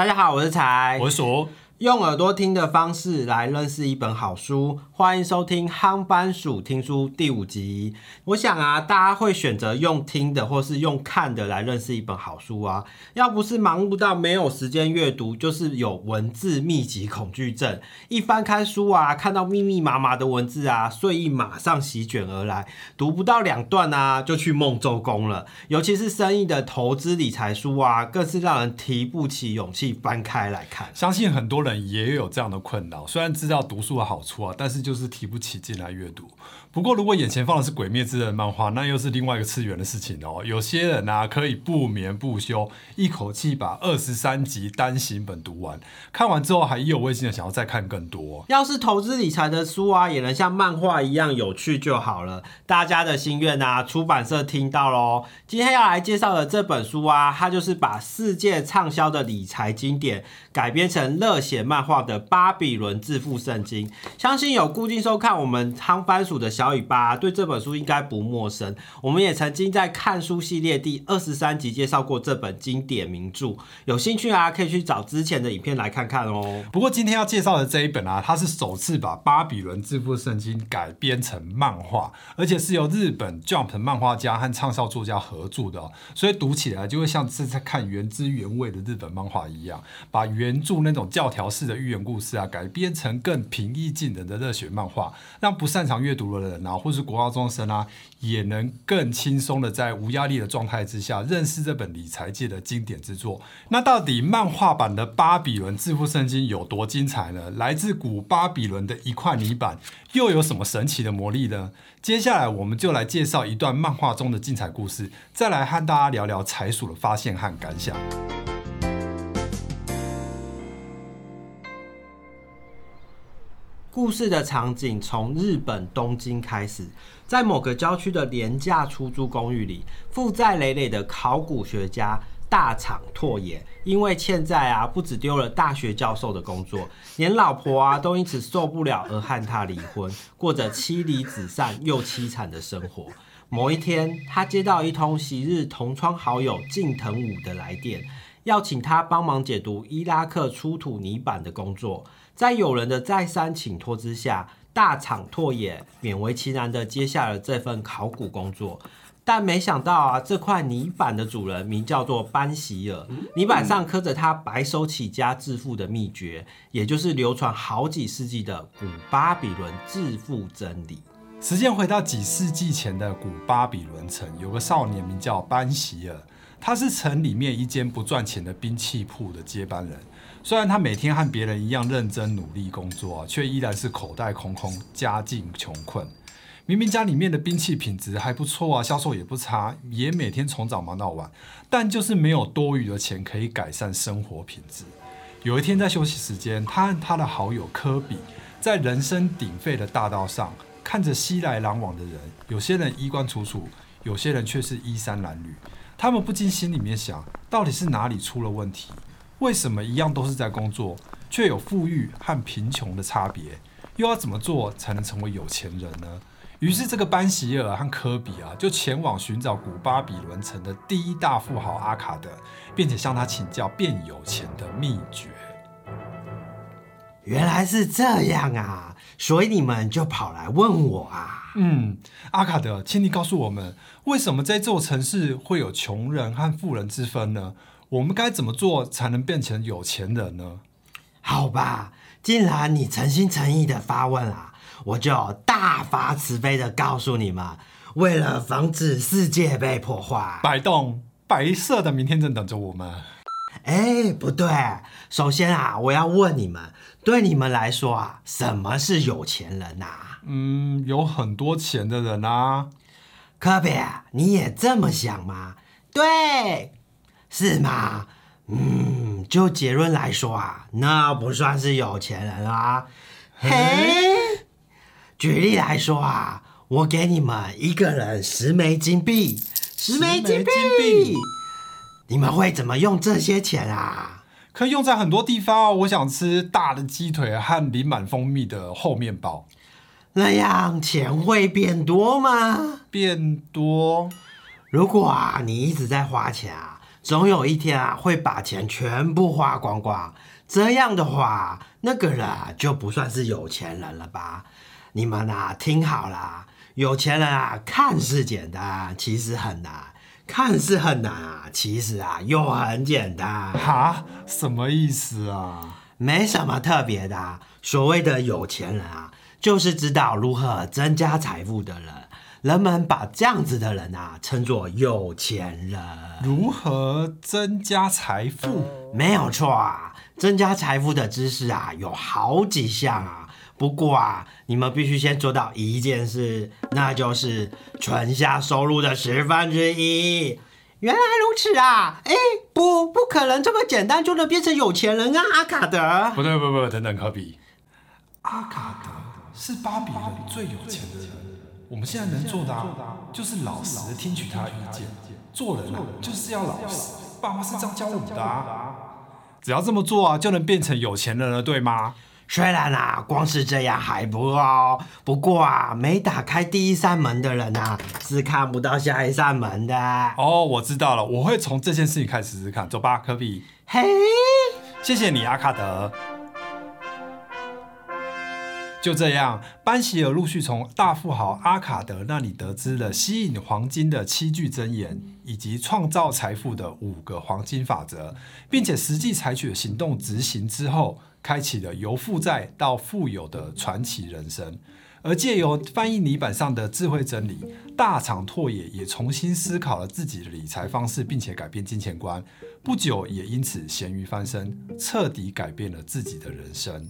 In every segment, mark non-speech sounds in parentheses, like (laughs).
大家好，我是才，我是鼠。用耳朵听的方式来认识一本好书，欢迎收听《夯班鼠听书》第五集。我想啊，大家会选择用听的或是用看的来认识一本好书啊。要不是忙碌到没有时间阅读，就是有文字密集恐惧症。一翻开书啊，看到密密麻麻的文字啊，睡意马上席卷而来，读不到两段啊，就去梦周公了。尤其是生意的投资理财书啊，更是让人提不起勇气翻开来看。相信很多人。也有这样的困扰，虽然知道读书的好处啊，但是就是提不起劲来阅读。不过，如果眼前放的是《鬼灭之刃》漫画，那又是另外一个次元的事情哦。有些人啊，可以不眠不休，一口气把二十三集单行本读完，看完之后还意犹未尽的想要再看更多。要是投资理财的书啊，也能像漫画一样有趣就好了。大家的心愿啊，出版社听到喽。今天要来介绍的这本书啊，它就是把世界畅销的理财经典改编成热血漫画的《巴比伦致富圣经》。相信有固定收看我们汤番薯的。小尾巴对这本书应该不陌生，我们也曾经在看书系列第二十三集介绍过这本经典名著，有兴趣啊可以去找之前的影片来看看哦。不过今天要介绍的这一本啊，它是首次把《巴比伦致富圣经》改编成漫画，而且是由日本 Jump 漫画家和畅销作家合著的，所以读起来就会像是在看原汁原味的日本漫画一样，把原原著那种教条式的寓言故事啊，改编成更平易近人的热血漫画，让不擅长阅读的人。啊，或是国高中生啊，也能更轻松的在无压力的状态之下，认识这本理财界的经典之作。那到底漫画版的《巴比伦致富圣经》有多精彩呢？来自古巴比伦的一块泥板，又有什么神奇的魔力呢？接下来，我们就来介绍一段漫画中的精彩故事，再来和大家聊聊财鼠的发现和感想。故事的场景从日本东京开始，在某个郊区的廉价出租公寓里，负债累累的考古学家大厂拓也，因为欠债啊，不止丢了大学教授的工作，连老婆啊都因此受不了而和他离婚，过着妻离子散又凄惨的生活。某一天，他接到一通昔日同窗好友近藤武的来电，要请他帮忙解读伊拉克出土泥板的工作。在友人的再三请托之下，大厂拓也勉为其难的接下了这份考古工作。但没想到啊，这块泥板的主人名叫做班席尔，泥板上刻着他白手起家致富的秘诀，也就是流传好几世纪的古巴比伦致富真理。时间回到几世纪前的古巴比伦城，有个少年名叫班席尔，他是城里面一间不赚钱的兵器铺的接班人。虽然他每天和别人一样认真努力工作，却依然是口袋空空，家境穷困。明明家里面的兵器品质还不错啊，销售也不差，也每天从早忙到晚，但就是没有多余的钱可以改善生活品质。有一天在休息时间，他和他的好友科比在人声鼎沸的大道上，看着熙来攘往的人，有些人衣冠楚楚，有些人却是衣衫褴褛。他们不禁心里面想，到底是哪里出了问题？为什么一样都是在工作，却有富裕和贫穷的差别？又要怎么做才能成为有钱人呢？于是，这个班席尔和科比啊，就前往寻找古巴比伦城的第一大富豪阿卡德，并且向他请教变有钱的秘诀。原来是这样啊，所以你们就跑来问我啊？嗯，阿卡德，请你告诉我们，为什么这座城市会有穷人和富人之分呢？我们该怎么做才能变成有钱人呢？好吧，既然你诚心诚意的发问啊，我就大发慈悲的告诉你们：为了防止世界被破坏，百栋白色的明天正等着我们。哎，不对，首先啊，我要问你们，对你们来说啊，什么是有钱人呐？嗯，有很多钱的人啊。科比，你也这么想吗？对。是吗？嗯，就结论来说啊，那不算是有钱人啊。嘿，举例来说啊，我给你们一个人十枚金币，十枚金币，你们会怎么用这些钱啊？可以用在很多地方。我想吃大的鸡腿和淋满蜂蜜的厚面包。那样钱会变多吗？变多。如果啊，你一直在花钱啊。总有一天啊会把钱全部花光光。这样的话，那个人啊就不算是有钱人了吧？你们啊听好啦，有钱人啊看似简单，其实很难；看似很难啊，其实啊又很简单。哈，什么意思啊？没什么特别的啊。所谓的有钱人啊，就是知道如何增加财富的人。人们把这样子的人啊称作有钱人。如何增加财富？没有错啊，增加财富的知识啊有好几项啊。不过啊，你们必须先做到一件事，那就是存下收入的十分之一。原来如此啊！哎，不，不可能这么简单就能变成有钱人啊，阿卡德。不对，不不，等等，科比，阿卡德是巴比伦最有钱的人。我们现在能做的啊，就是老实的听取他的意见。做人啊，就是要老实。爸妈是这样教我们的啊。只要这么做啊，就能变成有钱人了，对吗？虽然啊，光是这样还不够。不过啊，没打开第一扇门的人啊，是看不到下一扇门的。哦，我知道了，我会从这件事情开始试试看。走吧，科比。嘿，谢谢你，阿卡德。就这样，班希尔陆续从大富豪阿卡德那里得知了吸引黄金的七句真言，以及创造财富的五个黄金法则，并且实际采取了行动执行之后，开启了由负债到富有的传奇人生。而借由翻译泥板上的智慧真理，大厂拓也也重新思考了自己的理财方式，并且改变金钱观。不久，也因此咸鱼翻身，彻底改变了自己的人生。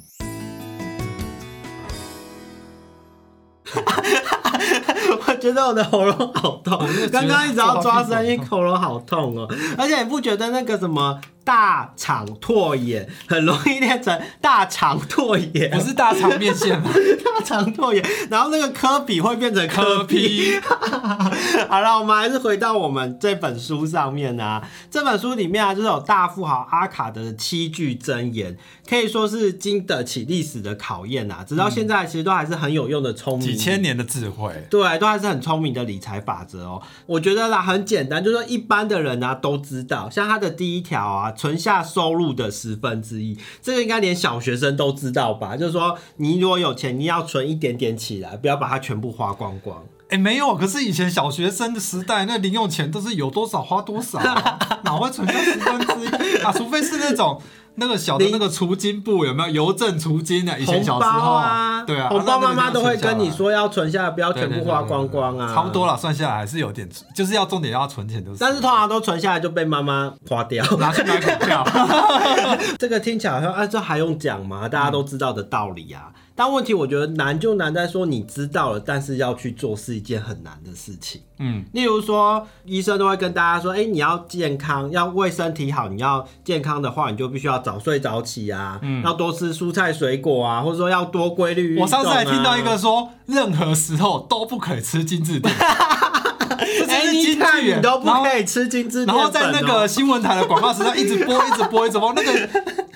(laughs) 我觉得我的喉咙好痛，刚刚一直要抓声音，喉咙好痛哦。而且你不觉得那个什么大肠拓眼很容易念成大肠拓眼？不是大肠面线吗？(laughs) 大肠拓眼，然后那个科比会变成科比。(laughs) 好了，我们还是回到我们这本书上面啊。这本书里面啊，就是有大富豪阿卡德的七句真言，可以说是经得起历史的考验啊。直到现在，其实都还是很有用的聪明，几千年的智慧，对，都还是很聪明的理财法则哦。我觉得啦，很简单，就是说一般的人啊都知道，像他的第一条啊，存下收入的十分之一，这个应该连小学生都知道吧？就是说，你如果有钱，你要存一点点起来，不要把它全部花光光。哎，没有，可是以前小学生的时代，那零用钱都是有多少花多少，(laughs) 哪会存下十分之一啊？除非是那种。那个小的那个除金簿有没有邮政除金的？以前小时候啊，对啊，红包妈妈都会跟你说要存下来，不要全部花光光啊。差不多了，算下来还是有点，就是要重点要存钱，就是。但是通常都存下来就被妈妈花掉，拿去买股票。(laughs) 这个听起来好像，哎，这还用讲吗？大家都知道的道理啊。但问题我觉得难就难在说你知道了，但是要去做是一件很难的事情。嗯，例如说医生都会跟大家说，哎，你要健康，要为身体好，你要健康的话，你就必须要早睡早起啊，嗯。要多吃蔬菜水果啊，或者说要多规律我上次还听到一个说，任何时候都不可以吃精致淀 (laughs) 哎，你看你都不可以吃精致然后在那个新闻台的广告时上一直播，一直播，一直播。那个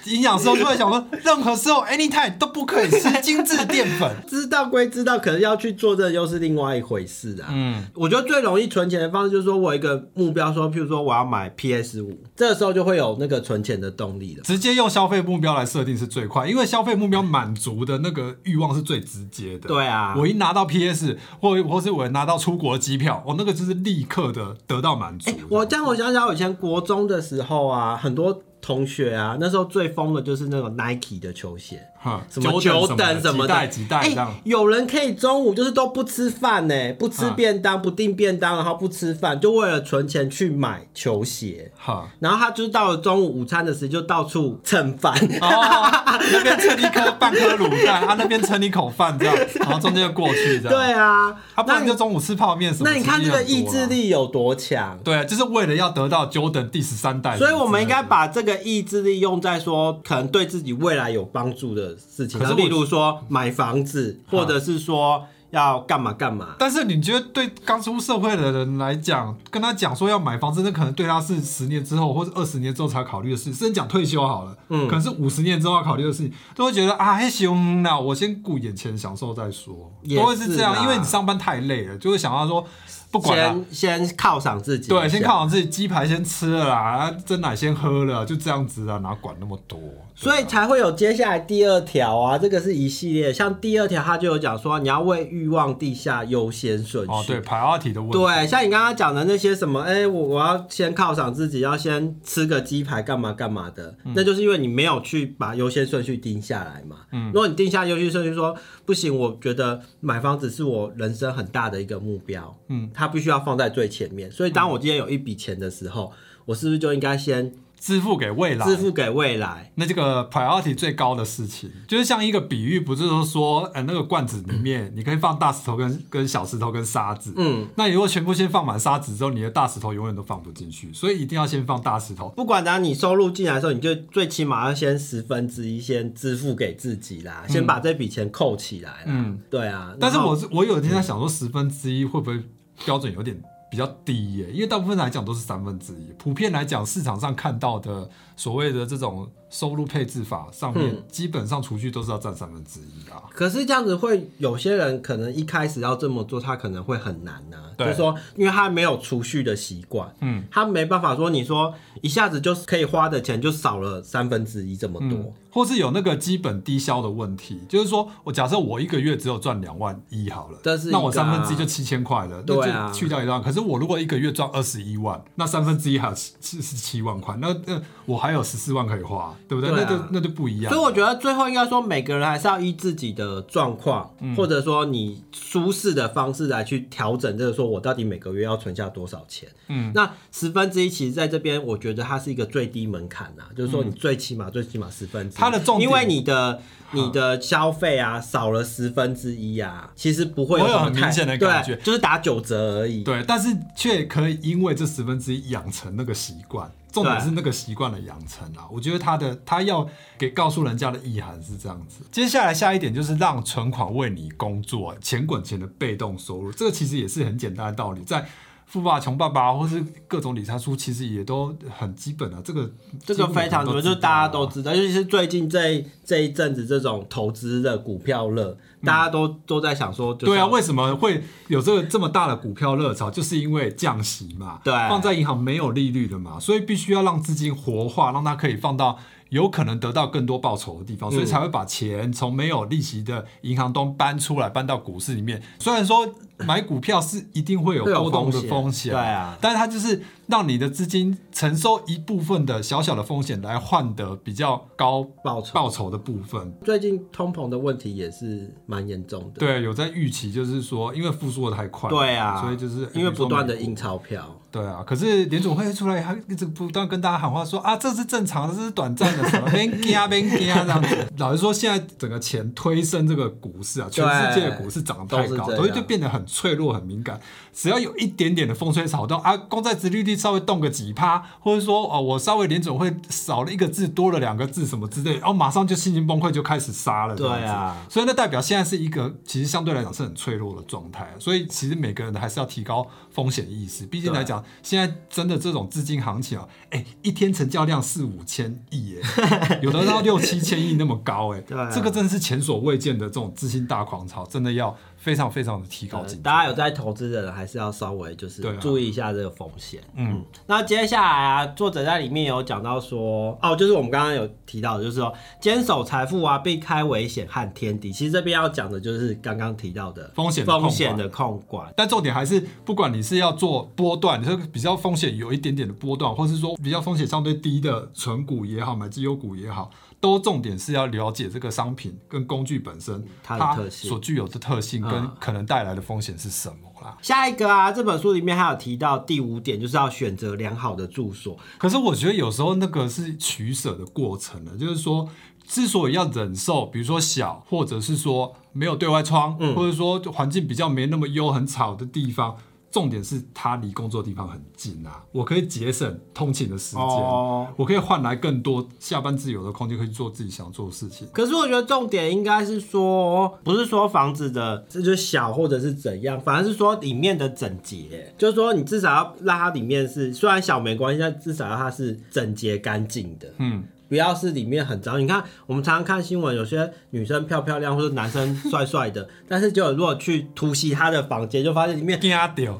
营养师就会想说，任何时候，anytime 都不可以吃精致淀粉。(laughs) 知道归知道，可是要去做，这又是另外一回事啊。嗯，我觉得最容易存钱的方式就是说我一个目标，说譬如说我要买 PS 五，这个时候就会有那个存钱的动力了。直接用消费目标来设定是最快，因为消费目标满足的那个欲望是最直接的。对啊，我一拿到 PS 或或是我拿到出国的机票，我那个就是立刻。的得到满足。我这样我想想，我以前国中的时候啊，很多同学啊，那时候最疯的就是那种 Nike 的球鞋。什么九等什么的，哎，有人可以中午就是都不吃饭呢，不吃便当，不订便当，然后不吃饭，就为了存钱去买球鞋。哈，然后他就是到了中午午餐的时候，就到处蹭饭。哦那边蹭一颗半颗卤蛋，他那边蹭一口饭，这样，(laughs) 然后中间就过去，这样。对啊，他不然就中午吃泡面什么。那你看这个意志力有多强？对啊，就是为了要得到九等第十三代。所以我们应该把这个意志力用在说，可能对自己未来有帮助的。事情，可是例如说买房子，或者是说要干嘛干嘛。但是你觉得对刚出社会的人来讲，跟他讲说要买房子，那可能对他是十年之后或者二十年之后才考虑的事。甚至讲退休好了，嗯，可能是五十年之后要考虑的事情，都会觉得啊，还行，那我先顾眼前享受再说，都会是这样，因为你上班太累了，就会想到说。不管啦。先先犒赏自己，对，先犒赏自己，鸡排先吃了啦，蒸奶先喝了，就这样子啊，哪管那么多？所以才会有接下来第二条啊，这个是一系列，像第二条他就有讲说你要为欲望地下优先顺序。哦，对，priority 的问题，对，像你刚刚讲的那些什么，哎、我我要先犒赏自己，要先吃个鸡排，干嘛干嘛的，嗯。那就是因为你没有去把优先顺序定下来嘛。嗯，如果你定下优先顺序说不行，我觉得买房子是我人生很大的一个目标，嗯，它必须要放在最前面。所以当我今天有一笔钱的时候，我是不是就应该先支付给未来，支付给未来？那这个 priority 最高的事情，就是像一个比喻，不是说说，呃，那个罐子里面你可以放大石头跟跟小石头跟沙子，嗯，那你如果全部先放满沙子之后，你的大石头永远都放不进去，所以一定要先放大石头。不管当你收入进来的时候，你就最起码要先十分之一先支付给自己啦，先把这笔钱扣起来啦。嗯，对啊。但是我是我有一天在想说，十分之一会不会标准有点比较低耶？因为大部分来讲都是三分之一，普遍来讲市场上看到的所谓的这种收入配置法上面，嗯基本上储蓄都是要占三分之一啊。可是这样子会有些人可能一开始要这么做，他可能会很难呐、对就是说，因为他没有储蓄的习惯，嗯，他没办法说你说一下子就可以花的钱就少了三分之一这么多。或是有那个基本低消的问题，就是说我假设我一个月只有赚两万一好了，但是啊那我三分之一就七千块了，对就去掉一万。可是我如果一个月赚二十一万，那三分之一还有七七十七万块，那那我还有十四万可以花，对不对？对啊那就那就不一样所以。我觉得最后应该说，每个人还是要依自己的状况，嗯或者说你舒适的方式来去调整这个，说我到底每个月要存下多少钱。嗯，那十分之一其实在这边，我觉得它是一个最低门槛呐、就是说你最起码、最起码十分之一。它的重点因为你的你的消费啊少了十分之一啊，其实不会有很明显的感觉，就是打九折而已。对，但是却可以因为这十分之一养成那个习惯。重点是那个习惯的养成啊，我觉得他的他要给告诉人家的意涵是这样子。接下来下一点就是让存款为你工作，钱滚钱的被动收入，这个其实也是很简单的道理，在。富爸爸穷爸爸，或是各种理财书，其实也都很基本啊。这个这个非常多，就是大家都知知道，尤其是最近这这一阵子这种投资的、股票热，大家都都在想说，就是嗯对啊，要为什么会有这个这么大的股票热潮？就是因为降息嘛，对放在银行没有利率的嘛，所以必须要让资金活化，让它可以放到有可能得到更多报酬的地方，所以才会把钱从没有利息的银行中搬出来，搬到股市里面。虽然说买股票是一定会有波动的风险对啊但是它就是让你的资金承受一部分的小小的风险，来换得比较高报酬。报酬的部分。最近通膨的问题也是蛮严重的，对，有在预期，就是说，因为复苏的太快，对啊所以就是因为不断的印钞票，对啊，可是联总会出来，还一直不断跟大家喊话说啊，这是正常的，这是短暂的，什么边加边加这样子。老实说，现在整个钱推升这个股市啊，全世界的股市涨得太高，所以就变得很脆弱、很敏感。只要有一点点的风吹草动啊，公债殖利率稍微动个几趴，或者说哦，我稍微联总会少了一个字，多了两个字什么之类，然哦，马上就心情崩溃，就开始杀了。对啊所以那代表现在是一个其实相对来讲是很脆弱的状态，所以其实每个人还是要提高风险意识。毕竟来讲，现在真的这种资金行情啊，哎、一天成交量四五千亿耶，(laughs) 有的到六七千亿那么高哎，(laughs) 对啊这个真的是前所未见的这种资金大狂潮，真的要非常非常的提高警觉。呃大家有在投资的人还是要稍微就是注意一下这个风险。嗯，那接下来啊，作者在里面有讲到说，哦，就是我们刚刚有提到的，就是说坚守财富啊，避开危险和天敌。其实这边要讲的就是刚刚提到的风险的控管风险的控管。但重点还是，不管你是要做波段，你是比较风险有一点点的波段，或是说比较风险相对低的纯股也好，买绩优股也好，都重点是要了解这个商品跟工具本身它的特性所具有的特性跟嗯可能带来的风险是什么啦。下一个啊，这本书里面还有提到第五点，就是要选择良好的住所。可是我觉得有时候那个是取舍的过程了，就是说，之所以要忍受，比如说小，或者是说没有对外窗，嗯或者说环境比较没那么优、很吵的地方。重点是它离工作地方很近啊，我可以节省通勤的时间，哦我可以换来更多下班自由的空间，可以做自己想做的事情。可是我觉得重点应该是说，不是说房子的这就小或者是怎样，反而是说里面的整洁，就是说你至少要让它里面是虽然小没关系，但至少要它是整洁干净的。嗯，不要是里面很脏。你看，我们常常看新闻，有些女生漂漂亮或者男生帅帅的，(laughs) 但是就如果去突袭他的房间，就发现里面。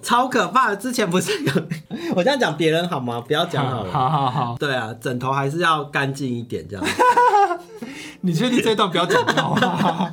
超可怕的。之前不是有，我这样讲别人好吗？不要讲好了。(laughs) 好好好，对啊，枕头还是要干净一点，这样。(laughs) 你确定这段不要剪掉吗？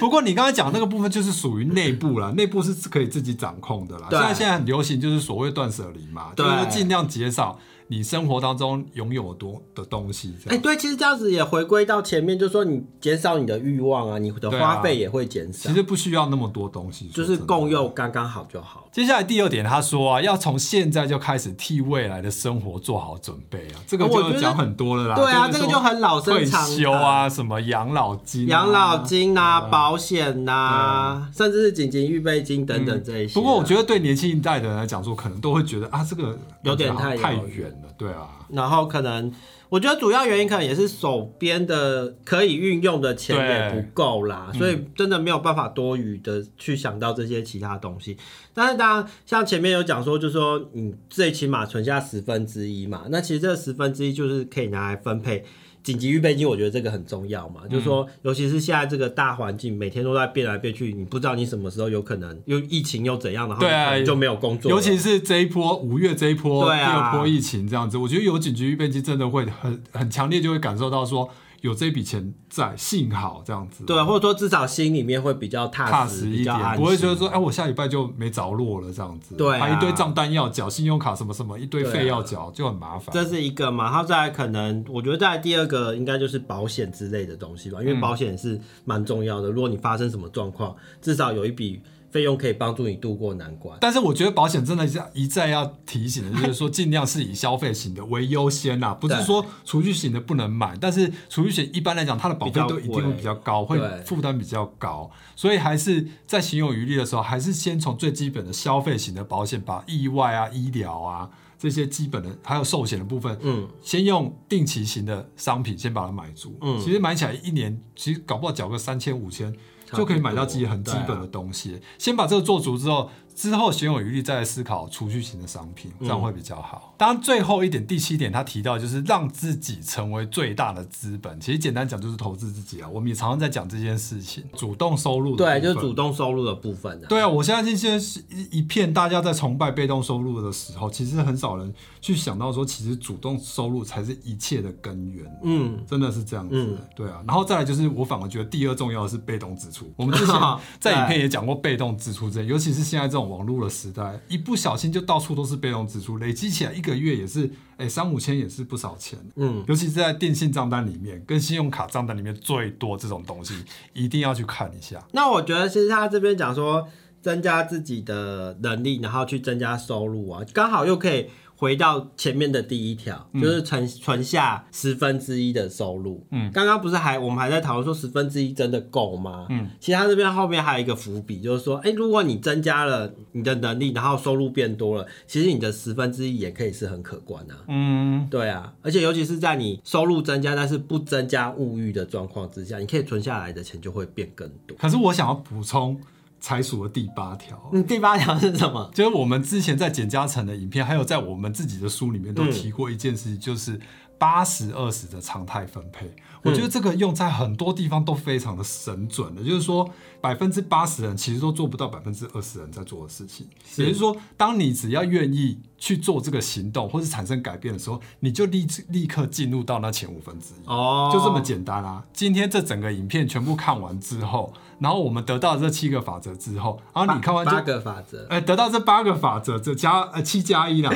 不过你刚才讲那个部分就是属于内部啦，内部是可以自己掌控的啦。对现在现在很流行就是所谓断舍离嘛，就对是说尽量减少你生活当中拥有多的东西。哎、样，对，其实这样子也回归到前面，就说你减少你的欲望啊，你的花费也会减少，其实不需要那么多东西，就是共用刚刚好就好。接下来第二点，他说啊，要从现在就开始替未来的生活做好准备啊，这个我就讲很多了啦。对啊，这个就很老生常谈休啊，什么养老金、养老、金呐、保险呐、甚至是紧急预备金等等这一些啊、不过我觉得对年轻一代的人来讲说，可能都会觉得啊，这个有点太太远了。对啊，然后可能，我觉得主要原因可能也是手边的可以运用的钱也不够啦，所以真的没有办法多余的去想到这些其他东西。但是当然，像前面有讲说，就是说你最起码存下十分之一嘛，那其实这十分之一就是可以拿来分配。紧急预备金，我觉得这个很重要嘛，就是说，尤其是现在这个大环境，每天都在变来变去，你不知道你什么时候有可能又疫情又怎样，然后对啊你就没有工作了。尤其是这一波五月这一波、第二波疫情这样子，我觉得有紧急预备金真的会很很强烈，就会感受到说有这笔钱在，幸好这样子。对，或者说至少心里面会比较踏踏实，一点，不会觉得说，哎，我下礼拜就没着落了这样子，对啊还一堆账单要缴，信用卡什么什么一堆费要缴，就很麻烦。这是一个嘛，然后再来可能，我觉得再来第二个应该就是保险之类的东西吧，因为保险是蛮重要的。如果你发生什么状况，至少有一笔费用可以帮助你度过难关。但是我觉得保险真的是一再要提醒的，就是说尽量是以消费型的为优先啦，不是对。说储蓄型的不能买，但是储蓄型一般来讲它的保费都一定会比较高，会对负担比较高，所以还是在行有余力的时候，还是先从最基本的消费型的保险，把意外啊、医疗啊这些基本的还有寿险的部分，嗯，先用定期型的商品先把它买足，嗯。其实买起来一年其实搞不好缴个三千五千。就可以买到自己很基本的东西。先把这个做足之后，之后闲有余力再来思考储蓄型的商品，这样会比较好。当然，最后一点，第七点，他提到就是让自己成为最大的资本。其实简单讲就是投资自己啊。我们也常常在讲这件事情，主动收入的对，就是主动收入的部分啊。对啊，我相信现在是一一片大家在崇拜被动收入的时候，其实很少人去想到说，其实主动收入才是一切的根源。嗯，真的是这样子，嗯对啊。然后再来就是，我反而觉得第二重要的是被动支出。我们之前 (laughs) 在影片也讲过被动支出这件，尤其是现在这种网络的时代，一不小心就到处都是被动支出，累积起来一个月也是，哎，三五千也是不少钱。嗯，尤其是在电信账单里面跟信用卡账单里面最多这种东西，一定要去看一下。那我觉得其实他这边讲说增加自己的能力，然后去增加收入啊，刚好又可以回到前面的第一条，就是存存下十分之一的收入。嗯，刚刚不是还我们还在讨论说十分之一真的够吗？嗯，其实他这边后面还有一个伏笔，就是说，哎、如果你增加了你的能力，然后收入变多了，其实你的十分之一也可以是很可观啊。嗯，对啊，而且尤其是在你收入增加，但是不增加物欲的状况之下，你可以存下来的钱就会变更多。可是我想要补充财属的第八条，嗯，第八条是什么？就是我们之前在简家成的影片，还有在我们自己的书里面都提过一件事情，就是八十二十的常态分配。我觉得这个用在很多地方都非常的神准的，就是说百分之八十人其实都做不到百分之二十人在做的事情。也就是说，当你只要愿意去做这个行动或是产生改变的时候，你就立立刻进入到那前五分之一。哦就这么简单啊！今天这整个影片全部看完之后，然后我们得到这七个法则之后，然后你看完就八个法则，哎、得到这八个法则，这加呃七加一啦，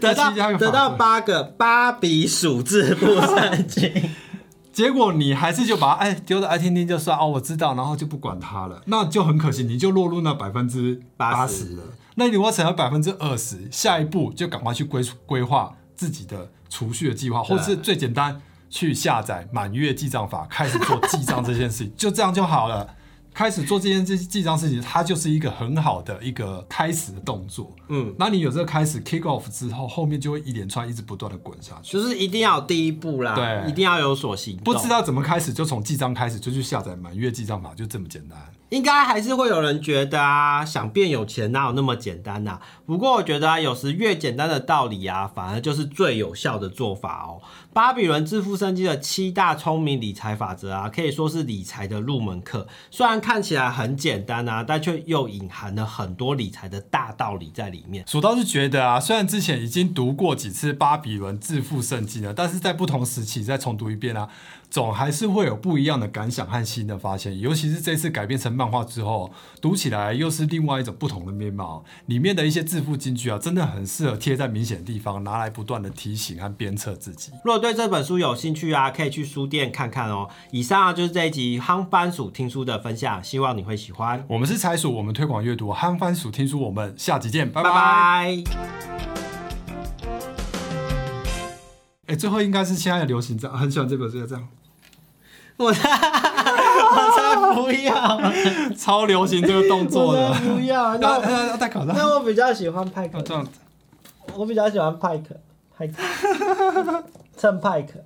得到得到八个八比数字不三经。结果你还是就把它哎丢到爱听听就算哦，我知道，然后就不管它了，那就很可惜，你就落入那百分之八十了。那你如果乘到百分之二十，下一步就赶快去规规划自己的储蓄的计划，或是最简单去下载满月记账法，开始做记账这件事情，(laughs) 就这样就好了。开始做这件记记账事情，它就是一个很好的一个开始的动作。嗯，那你有这个开始 kick off 之后，后面就会一连串一直不断的滚下去。就是一定要有第一步啦，对一定要有所行动。不知道怎么开始，就从记账开始，就去下载满月记账法，就这么简单。应该还是会有人觉得啊，想变有钱哪有那么简单呐、不过我觉得啊，有时越简单的道理啊，反而就是最有效的做法哦。巴比伦致富生机的七大聪明理财法则啊，可以说是理财的入门课。虽然看起来很简单啊，但却又隐含了很多理财的大道理在里面。蜀道是觉得啊，虽然之前已经读过几次巴比伦致富圣经了，但是在不同时期再重读一遍啊，总还是会有不一样的感想和新的发现。尤其是这次改编成漫画之后，读起来又是另外一种不同的面貌。里面的一些致富金句啊，真的很适合贴在明显的地方，拿来不断的提醒和鞭策自己。如果对这本书有兴趣啊，可以去书店看看哦。以上啊就是这一集夯番薯听书的分享，希望你会喜欢。我们是财鼠，我们推广阅读，憨番薯听书，我们下集见，拜拜拜。拜。哎、最后应该是现在的流行这样，很喜欢这本书这样，我才我才不要，超流行这个动作的。才不要。那要我要要戴口罩，那我比较喜欢派克，要这样子。我比较喜欢派克，派克，蹭派克。